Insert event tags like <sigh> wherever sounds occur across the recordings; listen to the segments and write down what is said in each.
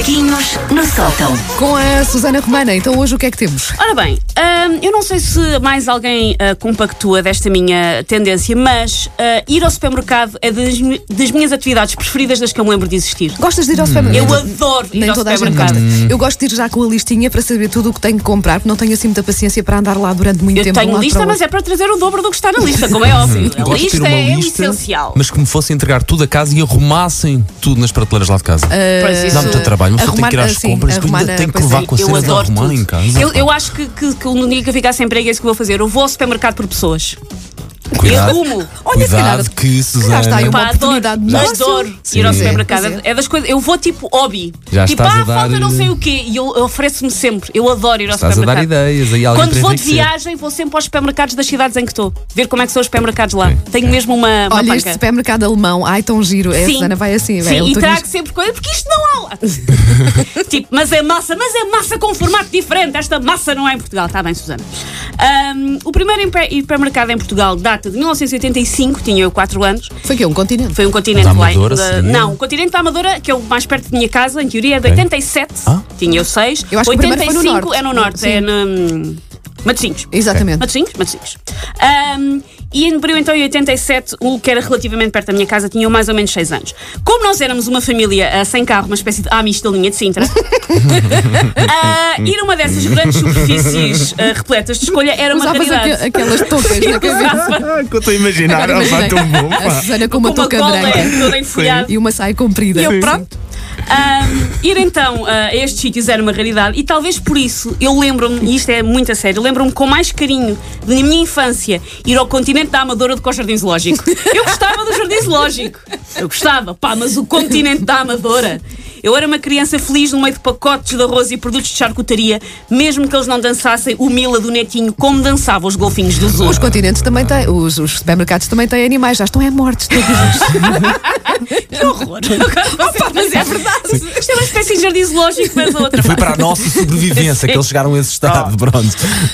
Macaquinhos no sótão. Com a Susana Romana, então hoje o que é que temos? Ora bem, hum, eu não sei se mais alguém ah, compactua desta minha tendência, mas ah, ir ao supermercado é das, das minhas atividades preferidas das que eu me lembro de existir. Gostas de ir ao supermercado? Eu adoro ir Nem ao toda a gente supermercado. gosta. Eu gosto de ir já com a listinha para saber tudo o que tenho que comprar, porque não tenho assim muita paciência para andar lá durante muito Eu tempo. de um tenho lista, mas é para trazer o dobro do que está na lista, como é óbvio. Eu A lista uma é o lista, essencial. Mas que me fosse entregar tudo a casa e arrumassem tudo nas prateleiras lá de casa. Pois isso- Dá muito trabalho, mas só tem que ir às sim, compras, depois arrumar ainda tem que levar com a Eu cena de adoro arrumar tudo. em casa. Eu, eu acho que, que, que no dia que eu ficar sem emprego é isso que eu vou fazer. Eu vou ao supermercado por pessoas. Cuidado, Eu arrumo. Olha, se calhar- cuidado que se calhar está aí uma Pá, oportunidade de adoro, ir ao é, supermercado. É. das coisas. Eu vou tipo hobby. Já tipo, estás ah, a dar- falta não sei o quê. E eu, eu ofereço-me sempre. Eu adoro ir ao Estás a dar supermercado. ideias aí Quando vou de viagem, vou sempre aos supermercados das cidades em que estou. Ver como é que são os supermercados lá. Sim, Tenho sim. mesmo uma, uma Olha, este panca. supermercado alemão, ai tão giro. É, a Sim. Susana vai assim, Sim, vai, e trago sempre coisa, porque isto não há lá. <laughs> tipo, mas é massa, mas é massa com formato diferente. Esta massa não é em Portugal. Está bem, Susana. Ahm, o primeiro hiper- hipermercado em Portugal data de 1985, tinha eu 4 anos. Foi que um continente. Foi um continente Da lá. em- Amadora, da- seria? não, o continente da Amadora, que é o mais perto da minha casa, em teoria é de Ok. 87. Ah. Tinha eu 6. Eu acho que o no 85 norte. é no norte, Sim. é no. Matosinhos. Exatamente. Matosinhos? Matosinhos. Ahm, e abriu então em 87, o que era relativamente perto da minha casa, tinha mais ou menos 6 anos. Como nós éramos uma família ah, sem carro, uma espécie de Amish da linha de Sintra, ah, <laughs> ir a uma dessas grandes superfícies ah, repletas de escolha era uma Usavas raridade. aque- aquelas toucas na <laughs> cabeça. Usava que eu estou a imaginar, Agora imaginei tão bom, A. Susana com uma com uma touca branca e uma saia comprida. E eu, pronto. Ir então ah, a estes sítios era uma raridade e talvez por isso eu lembro-me, e isto é muito a sério, lembro-me com mais carinho da minha infância ir ao continente da Amadora do que ao Jardim Zoológico. Eu gostava do Jardim Zoológico. Eu gostava, pá, mas o continente da Amadora. Eu era uma criança feliz no meio de pacotes de arroz e produtos de charcutaria, mesmo que eles não dançassem o Mila do Netinho como dançavam os golfinhos do zoo. Os continentes também têm, os, os supermercados também têm animais, já estão é mortos todos. <laughs> <laughs> Que horror! Opa, mas é verdade! Isto é uma espécie de jardim zoológico, mas a outra Foi para a nossa sobrevivência que eles chegaram a esse estado, pronto.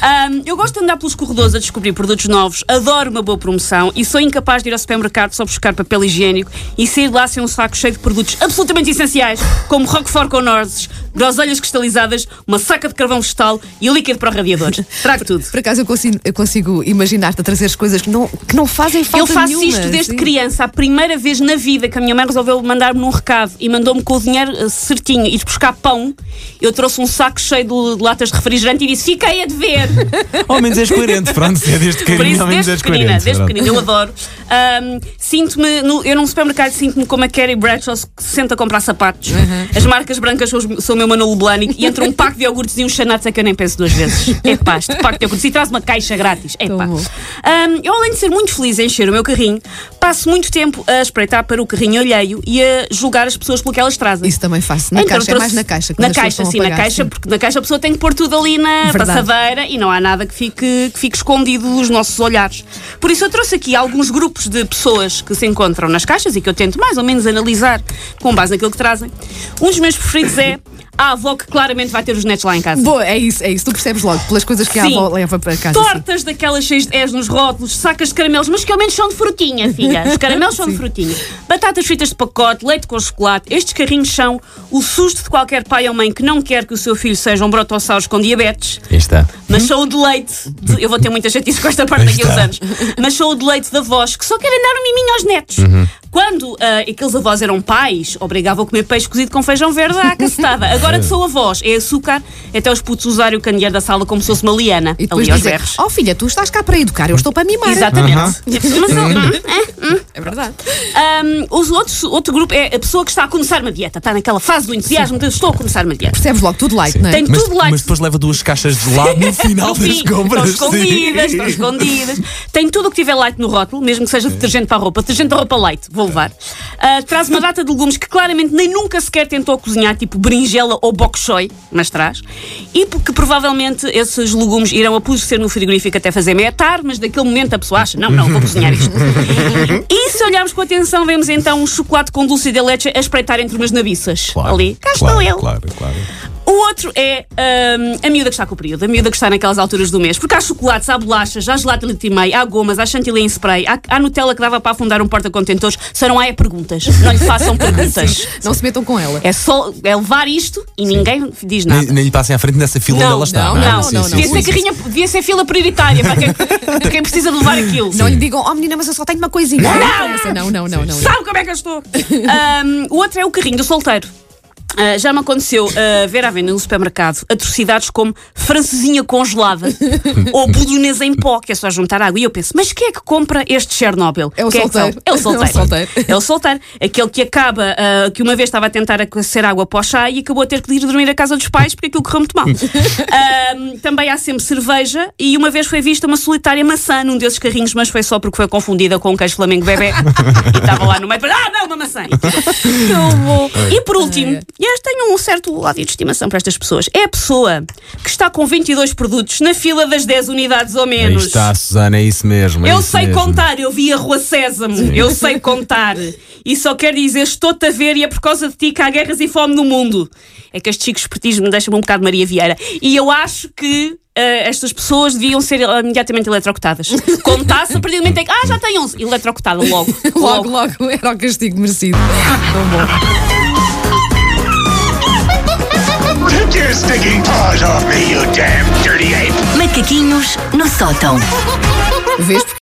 Ahm, eu gosto de andar pelos corredores a descobrir produtos novos, adoro uma boa promoção e sou incapaz de ir ao supermercado só buscar papel higiênico e sair de lá sem um saco cheio de produtos absolutamente essenciais, como Roquefort com nozes, groselhas cristalizadas, uma saca de carvão vegetal e líquido para o radiador. Trago tudo. Por acaso eu consigo, eu consigo imaginar-te a trazer coisas que não, que não fazem Eu falta faço nenhuma. isto desde sim. criança, a primeira vez na vida que a minha mãe resolveu mandar-me num recado e mandou-me com o dinheiro eh, certinho ir buscar pão. Eu trouxe um saco cheio de latas de refrigerante e disse: Fiquei a dever. <laughs> Ao menos és coerente, pronto, é desde isso, ao menos és pequenina, coerente. desde pequenina, eu adoro. Ahm, sinto-me, no- eu num supermercado sinto-me como a Carrie Bradshaw que se senta a comprar sapatos. Uhum. As marcas brancas são, são o meu Manolo Blahnik e entra um pack de iogurtes e um chanates é que eu nem penso duas vezes. É pá, este pack de iogurtes e traz uma caixa grátis. É pá. Ahm, eu, além de ser muito feliz em encher o meu carrinho, passo muito tempo a espreitar para o carrinho alheio e a julgar as pessoas pelo que elas trazem. Isso também faço. Na Então, caixa, é trouxe- mais na caixa. Na caixa, sim, na caixa, sim. porque na caixa a pessoa tem que pôr tudo ali na Verdade. passadeira e não há nada que fique, que fique escondido dos nossos olhares. Por isso eu trouxe aqui alguns grupos de pessoas que se encontram nas caixas e que eu tento mais ou menos analisar com base naquilo que trazem. Um dos meus preferidos é a avó que claramente vai ter os netos lá em casa. Boa, é isso, é isso. Tu percebes logo pelas coisas que a Sim. avó leva para casa. sim. Tortas daquelas cheias de és nos rótulos, sacas de caramelos, mas que ao menos são de frutinha, filha. Os caramelos são de frutinha. Batatas fritas de pacote, leite com chocolate. Estes carrinhos são o susto de qualquer pai ou mãe que não quer que o seu filho seja um brotossauros com diabetes. Aí está. Mas sou o deleite. De, eu vou ter muita chatice com esta parte daqui a uns anos. Mas sou o deleite de avós que só querem dar um miminho aos netos. Quando ah, aqueles avós eram pais, obrigavam a comer peixe cozido com feijão verde à cacetada. Agora <laughs> que sou avós, é açúcar, até os putos usarem o candeeiro da sala como se fosse uma liana. E depois ali aos dizer, berros. oh filha, tu estás cá para educar, eu estou para mimar. Exatamente. Mas eu- <laughs> É verdade. Um, os outros, outro grupo é a pessoa que está a começar uma dieta, está naquela fase do entusiasmo de estou a começar uma dieta. Percebes logo tudo light, não é? Tem Mas, tudo lá. mas depois leva duas caixas de lado no <laughs> final No das fim, compras. Estão escondidas, estão escondidas. Tem tudo o que tiver light no rótulo, mesmo que seja detergente para a roupa. Detergente da roupa light, vou levar. Ah, traz uma data de legumes que claramente nem nunca sequer tentou cozinhar, tipo berinjela ou bok choy, mas traz. E porque provavelmente esses legumes irão apodrecer no frigorífico até fazer meia tarde, mas daquele momento a pessoa acha, não, não, vou cozinhar isto. <laughs> e se olharmos com atenção, vemos então um chocolate com dulce de leite a espreitar entre umas nabiças. Claro, Ali, cá claro, estou eu. Claro, claro. O outro é hum, a miúda que está com o período, a miúda que está naquelas alturas do mês. Porque há chocolates, há bolachas, há gelato de leite e meio, há gomas, há chantilly em spray, há, há Nutella que dava para afundar um porta-contentores. Só não há é perguntas. Não lhe façam <laughs> perguntas. Não se metam com ela. É só é levar isto e ninguém diz nada. Nem, nem lhe passem à frente nessa fila onde ela está. não, é? Não, não, não, não, devia não. ser carrinha, devia ser fila prioritária para quem, para quem precisa de levar aquilo. Não lhe digam, oh menina, mas eu só tenho uma coisinha. Não, não, não, não. não. Sabe como é que eu estou? Ahm, <laughs> o outro é o carrinho do solteiro. Ah, já me aconteceu ah, ver à venda no supermercado atrocidades como francesinha congelada <laughs> ou bolonesa em pó, que é só juntar água. E eu penso, mas quem é que compra este Chernobyl? É o Quem que solteiro. são? <laughs> É o solteiro. É o solteiro. É o solteiro. Aquele que acaba, ah, que uma vez estava a tentar aquecer água para o chá e acabou a ter que ir dormir à casa dos pais porque aquilo correu muito mal. <laughs> Também há sempre cerveja e uma vez foi vista uma solitária maçã num desses carrinhos, mas foi só porque foi confundida com um queijo flamengo bebê e estava lá no meio. Ah, não, uma maçã! E por último, e este tenho um certo ódio de estimação para estas pessoas, é a pessoa que está com 22 produtos na fila das 10 unidades ou Aí menos. está, Susana, é isso mesmo. é Eu isso sei mesmo. contar, eu vi a Rua Sésamo, eu sei contar. E só quero dizer, estou-te a ver e é por causa de ti que há guerras e fome no mundo. É que este chico espertismo me deixa-me um bocado Maria Vieira. E eu acho que eh, estas pessoas deviam ser eh, imediatamente eletrocutadas. Contasse a partir do momento em que, ah, já tem 11, eletrocutada <laughs> logo. Logo, logo, era o castigo merecido. <laughs> Tão bom. Take your stinking paws off me, you damn dirty ape! Macaquinhos no sótão. Vês